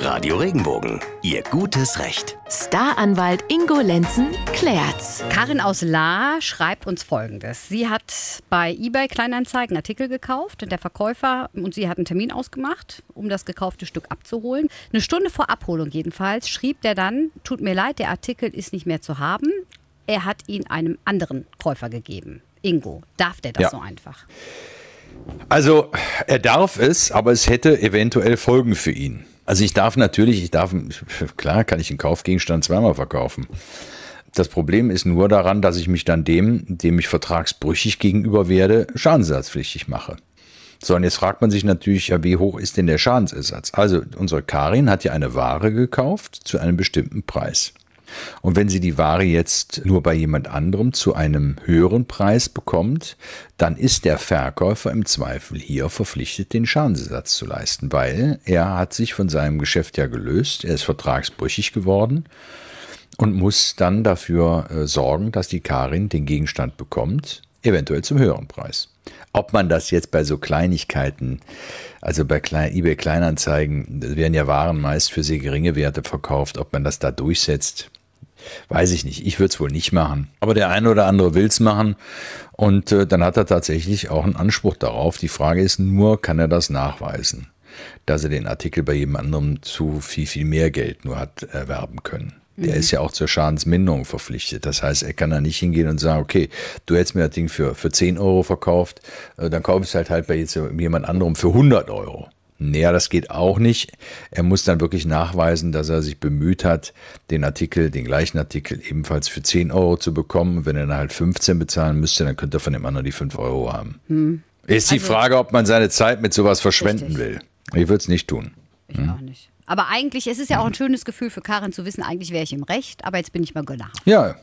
Radio Regenbogen, Ihr gutes Recht. Staranwalt Ingo Lenzen klärt's. Karin aus La schreibt uns folgendes. Sie hat bei eBay Kleinanzeigen Artikel gekauft. Der Verkäufer und sie hat einen Termin ausgemacht, um das gekaufte Stück abzuholen. Eine Stunde vor Abholung jedenfalls schrieb der dann, tut mir leid, der Artikel ist nicht mehr zu haben. Er hat ihn einem anderen Käufer gegeben. Ingo, darf der das Ja. so einfach? Also er darf es, aber es hätte eventuell Folgen für ihn. Also ich darf natürlich, ich darf, klar kann ich einen Kaufgegenstand zweimal verkaufen. Das Problem ist nur daran, dass ich mich dann dem, dem ich vertragsbrüchig gegenüber werde, schadensersatzpflichtig mache. So, und jetzt fragt man sich natürlich, ja, wie hoch ist denn der Schadensersatz? Also, unsere Karin hat ja eine Ware gekauft zu einem bestimmten Preis. Und wenn sie die Ware jetzt nur bei jemand anderem zu einem höheren Preis bekommt, dann ist der Verkäufer im Zweifel hier verpflichtet, den Schadensersatz zu leisten, weil er hat sich von seinem Geschäft ja gelöst, er ist vertragsbrüchig geworden und muss dann dafür äh, sorgen, dass die Karin den Gegenstand bekommt, eventuell zum höheren Preis. Ob man das jetzt bei so Kleinigkeiten, also bei eBay Kleinanzeigen, werden ja Waren meist für sehr geringe Werte verkauft, ob man das da durchsetzt, weiß ich nicht. Ich würde es wohl nicht machen. Aber der eine oder andere will es machen und äh, dann hat er tatsächlich auch einen Anspruch darauf. Die Frage ist nur, kann er das nachweisen, dass er den Artikel bei jedem anderen zu viel, viel mehr Geld nur hat erwerben können. Der ist ja auch zur Schadensminderung verpflichtet. Das heißt, er kann da nicht hingehen und sagen, okay, du hättest mir das Ding für, für 10 Euro verkauft, äh, dann kauf ich es halt halt bei jetzt jemand anderem für 100 Euro. Naja, das geht auch nicht. Er muss dann wirklich nachweisen, dass er sich bemüht hat, den Artikel, den gleichen Artikel ebenfalls für 10 Euro zu bekommen. Wenn er dann halt 15 bezahlen müsste, dann könnte er von dem anderen die 5 Euro haben. Ist die Frage, ob man seine Zeit mit sowas verschwenden Richtig. will. Ich würde es nicht tun. Ich auch nicht. Aber eigentlich, es ist ja auch ein schönes Gefühl für Karin zu wissen, eigentlich wäre ich im Recht, aber jetzt bin ich mal Gönner. Ja,